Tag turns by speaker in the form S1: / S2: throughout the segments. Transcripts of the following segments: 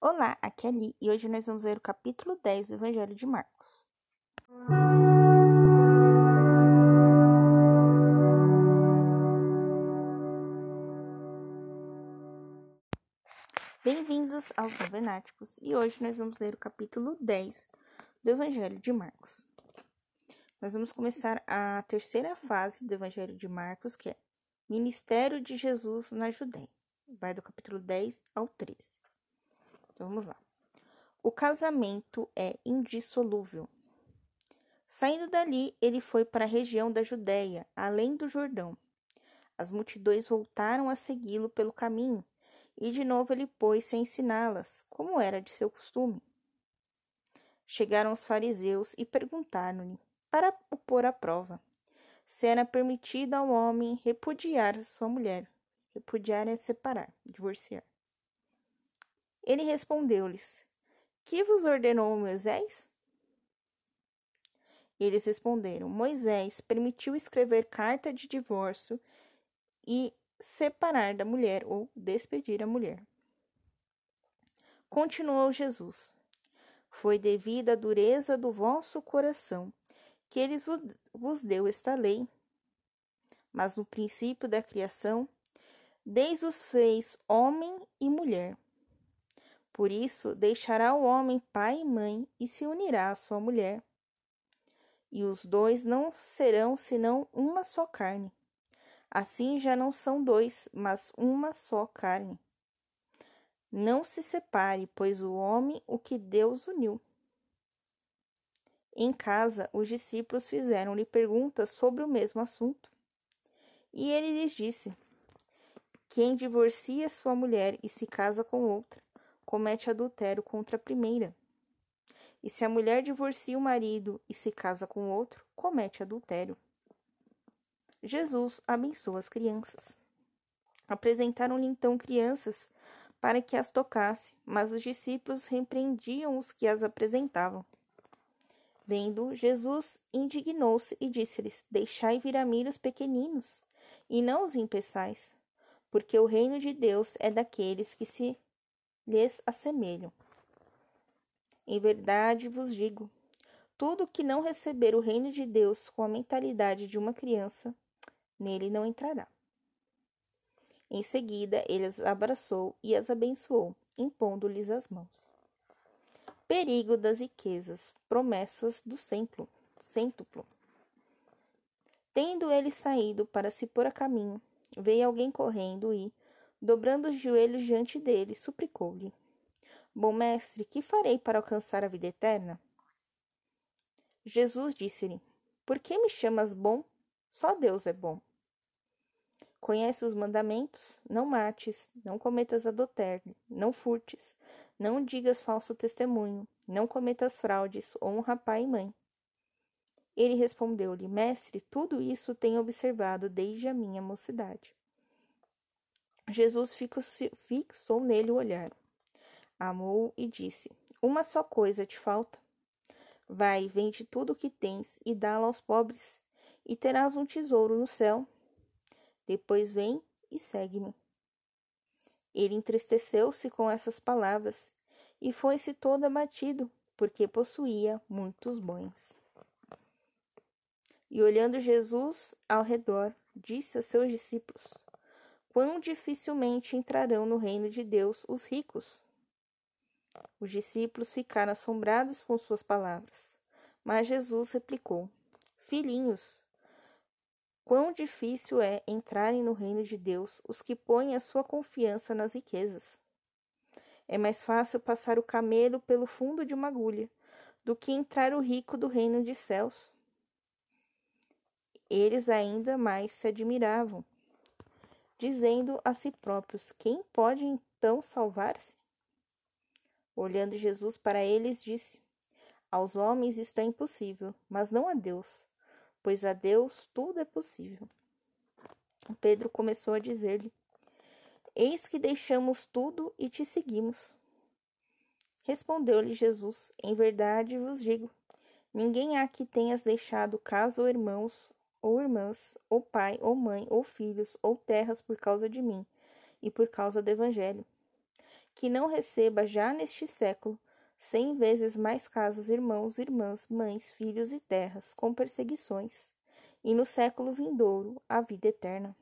S1: Olá, aqui é Ali e hoje nós vamos ler o capítulo 10 do Evangelho de Marcos. Bem-vindos aos Novenáticos e hoje nós vamos ler o capítulo 10 do Evangelho de Marcos. Nós vamos começar a terceira fase do Evangelho de Marcos, que é Ministério de Jesus na Judéia. Vai do capítulo 10 ao 13. Vamos lá. O casamento é indissolúvel. Saindo dali, ele foi para a região da Judéia, além do Jordão. As multidões voltaram a segui-lo pelo caminho, e de novo ele pôs-se a ensiná-las, como era de seu costume. Chegaram os fariseus e perguntaram-lhe: para o pôr à prova. Se era permitido ao homem repudiar sua mulher. Repudiar é separar, divorciar. Ele respondeu-lhes: Que vos ordenou Moisés? Eles responderam: Moisés permitiu escrever carta de divórcio e separar da mulher ou despedir a mulher. Continuou Jesus: Foi devido à dureza do vosso coração que ele vos deu esta lei. Mas no princípio da criação, Deus os fez homem e mulher. Por isso, deixará o homem pai e mãe e se unirá à sua mulher. E os dois não serão senão uma só carne. Assim já não são dois, mas uma só carne. Não se separe, pois o homem o que Deus uniu. Em casa, os discípulos fizeram-lhe perguntas sobre o mesmo assunto. E ele lhes disse: Quem divorcia sua mulher e se casa com outra, comete adultério contra a primeira. E se a mulher divorcia o marido e se casa com outro, comete adultério. Jesus abençoa as crianças. Apresentaram-lhe então crianças para que as tocasse, mas os discípulos repreendiam os que as apresentavam. Vendo, Jesus indignou-se e disse-lhes: Deixai vir a mim os pequeninos, e não os impeçais, porque o reino de Deus é daqueles que se lhes assemelham. Em verdade vos digo: tudo que não receber o reino de Deus com a mentalidade de uma criança, nele não entrará. Em seguida, ele as abraçou e as abençoou, impondo-lhes as mãos perigo das riquezas, promessas do cêntuplo. cêntuplo. Tendo ele saído para se pôr a caminho, veio alguém correndo e, dobrando os joelhos diante dele, suplicou-lhe: Bom mestre, que farei para alcançar a vida eterna? Jesus disse-lhe: Por que me chamas bom? Só Deus é bom. Conhece os mandamentos? Não mates, não cometas adultério, não furtes, não digas falso testemunho, não cometas fraudes, honra pai e mãe. Ele respondeu-lhe: Mestre, tudo isso tenho observado desde a minha mocidade. Jesus fixou nele o olhar, amou e disse: Uma só coisa te falta. Vai, vende tudo o que tens e dá-lo aos pobres, e terás um tesouro no céu. Depois vem e segue-me. Ele entristeceu-se com essas palavras e foi-se todo abatido, porque possuía muitos bens. E olhando Jesus ao redor, disse a seus discípulos: Quão dificilmente entrarão no reino de Deus os ricos. Os discípulos ficaram assombrados com suas palavras. Mas Jesus replicou: Filhinhos, Quão difícil é entrarem no reino de Deus os que põem a sua confiança nas riquezas. É mais fácil passar o camelo pelo fundo de uma agulha do que entrar o rico do reino de céus. Eles ainda mais se admiravam, dizendo a si próprios: Quem pode então salvar-se? Olhando Jesus para eles, disse: Aos homens isto é impossível, mas não a Deus pois a Deus tudo é possível. Pedro começou a dizer-lhe: Eis que deixamos tudo e te seguimos. Respondeu-lhe Jesus: Em verdade vos digo: ninguém há que tenhas deixado casa ou irmãos, ou irmãs, ou pai, ou mãe, ou filhos, ou terras por causa de mim e por causa do Evangelho, que não receba já neste século cem vezes mais casas, irmãos, irmãs, mães, filhos e terras, com perseguições, e no século vindouro a vida eterna.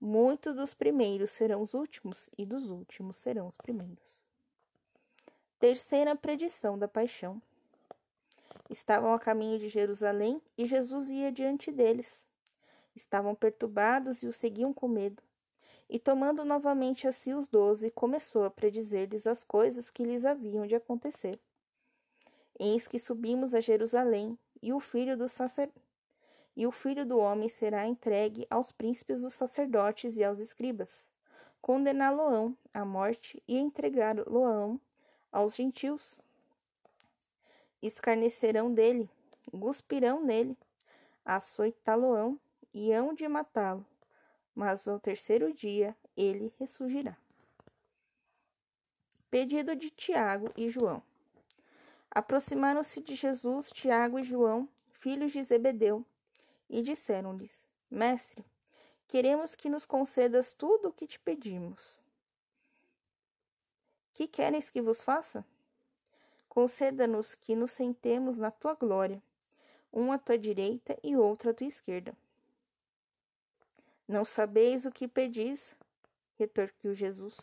S1: Muitos dos primeiros serão os últimos, e dos últimos serão os primeiros. Terceira predição da paixão. Estavam a caminho de Jerusalém e Jesus ia diante deles. Estavam perturbados e o seguiam com medo. E tomando novamente a si os doze, começou a predizer-lhes as coisas que lhes haviam de acontecer. Eis que subimos a Jerusalém, e o filho do sacer... e o filho do homem será entregue aos príncipes dos sacerdotes e aos escribas. Condená-lo-ão à morte e entregá-lo-ão aos gentios. Escarnecerão dele, guspirão nele, açoitá-lo-ão e hão de matá-lo mas ao terceiro dia ele ressurgirá. Pedido de Tiago e João. Aproximaram-se de Jesus Tiago e João, filhos de Zebedeu, e disseram-lhes: Mestre, queremos que nos concedas tudo o que te pedimos. Que queres que vos faça? Conceda-nos que nos sentemos na tua glória, um à tua direita e outro à tua esquerda. Não sabeis o que pedis? retorquiu Jesus.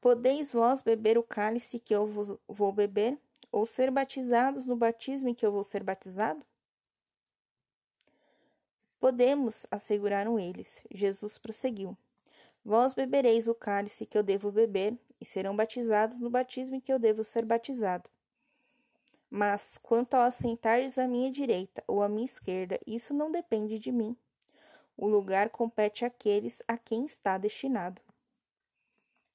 S1: Podeis vós beber o cálice que eu vos vou beber, ou ser batizados no batismo em que eu vou ser batizado? Podemos, asseguraram eles. Jesus prosseguiu: Vós bebereis o cálice que eu devo beber, e serão batizados no batismo em que eu devo ser batizado. Mas, quanto ao assentar-lhes à minha direita ou à minha esquerda, isso não depende de mim. O lugar compete àqueles a quem está destinado.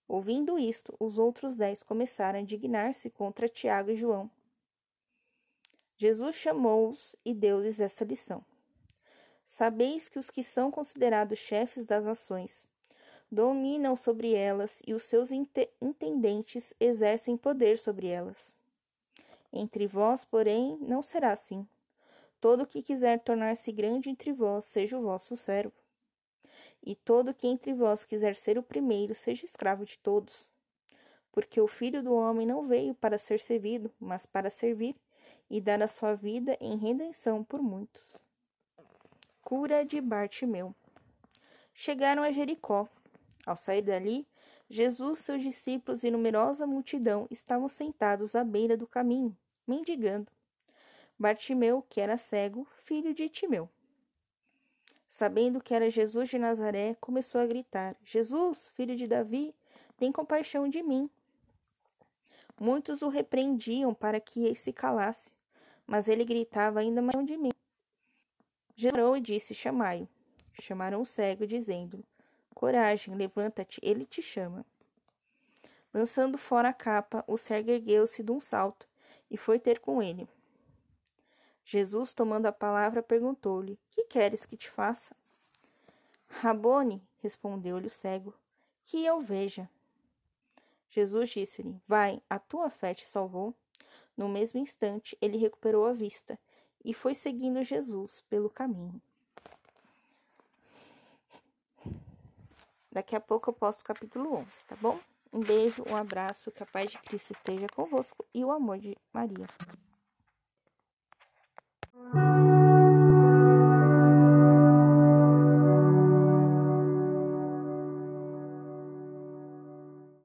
S1: Ouvindo isto, os outros dez começaram a indignar-se contra Tiago e João. Jesus chamou-os e deu-lhes essa lição. Sabeis que os que são considerados chefes das nações dominam sobre elas e os seus intendentes exercem poder sobre elas. Entre vós, porém, não será assim. Todo que quiser tornar-se grande entre vós, seja o vosso servo. E todo que entre vós quiser ser o primeiro, seja escravo de todos. Porque o filho do homem não veio para ser servido, mas para servir e dar a sua vida em redenção por muitos. Cura de Bartimeu. Chegaram a Jericó. Ao sair dali, Jesus, seus discípulos e numerosa multidão estavam sentados à beira do caminho, mendigando. Bartimeu, que era cego, filho de Timeu. Sabendo que era Jesus de Nazaré, começou a gritar: Jesus, filho de Davi, tem compaixão de mim. Muitos o repreendiam para que se calasse, mas ele gritava ainda mais de mim. Jesus parou e disse: Chamai-o. Chamaram o cego, dizendo: Coragem, levanta-te, ele te chama. Lançando fora a capa, o cego ergueu-se de um salto e foi ter com ele. Jesus, tomando a palavra, perguntou-lhe: Que queres que te faça? Rabone, respondeu-lhe o cego, que eu veja. Jesus disse-lhe: Vai, a tua fé te salvou. No mesmo instante, ele recuperou a vista e foi seguindo Jesus pelo caminho. Daqui a pouco eu posto o capítulo 11, tá bom? Um beijo, um abraço, que a paz de Cristo esteja convosco e o amor de Maria.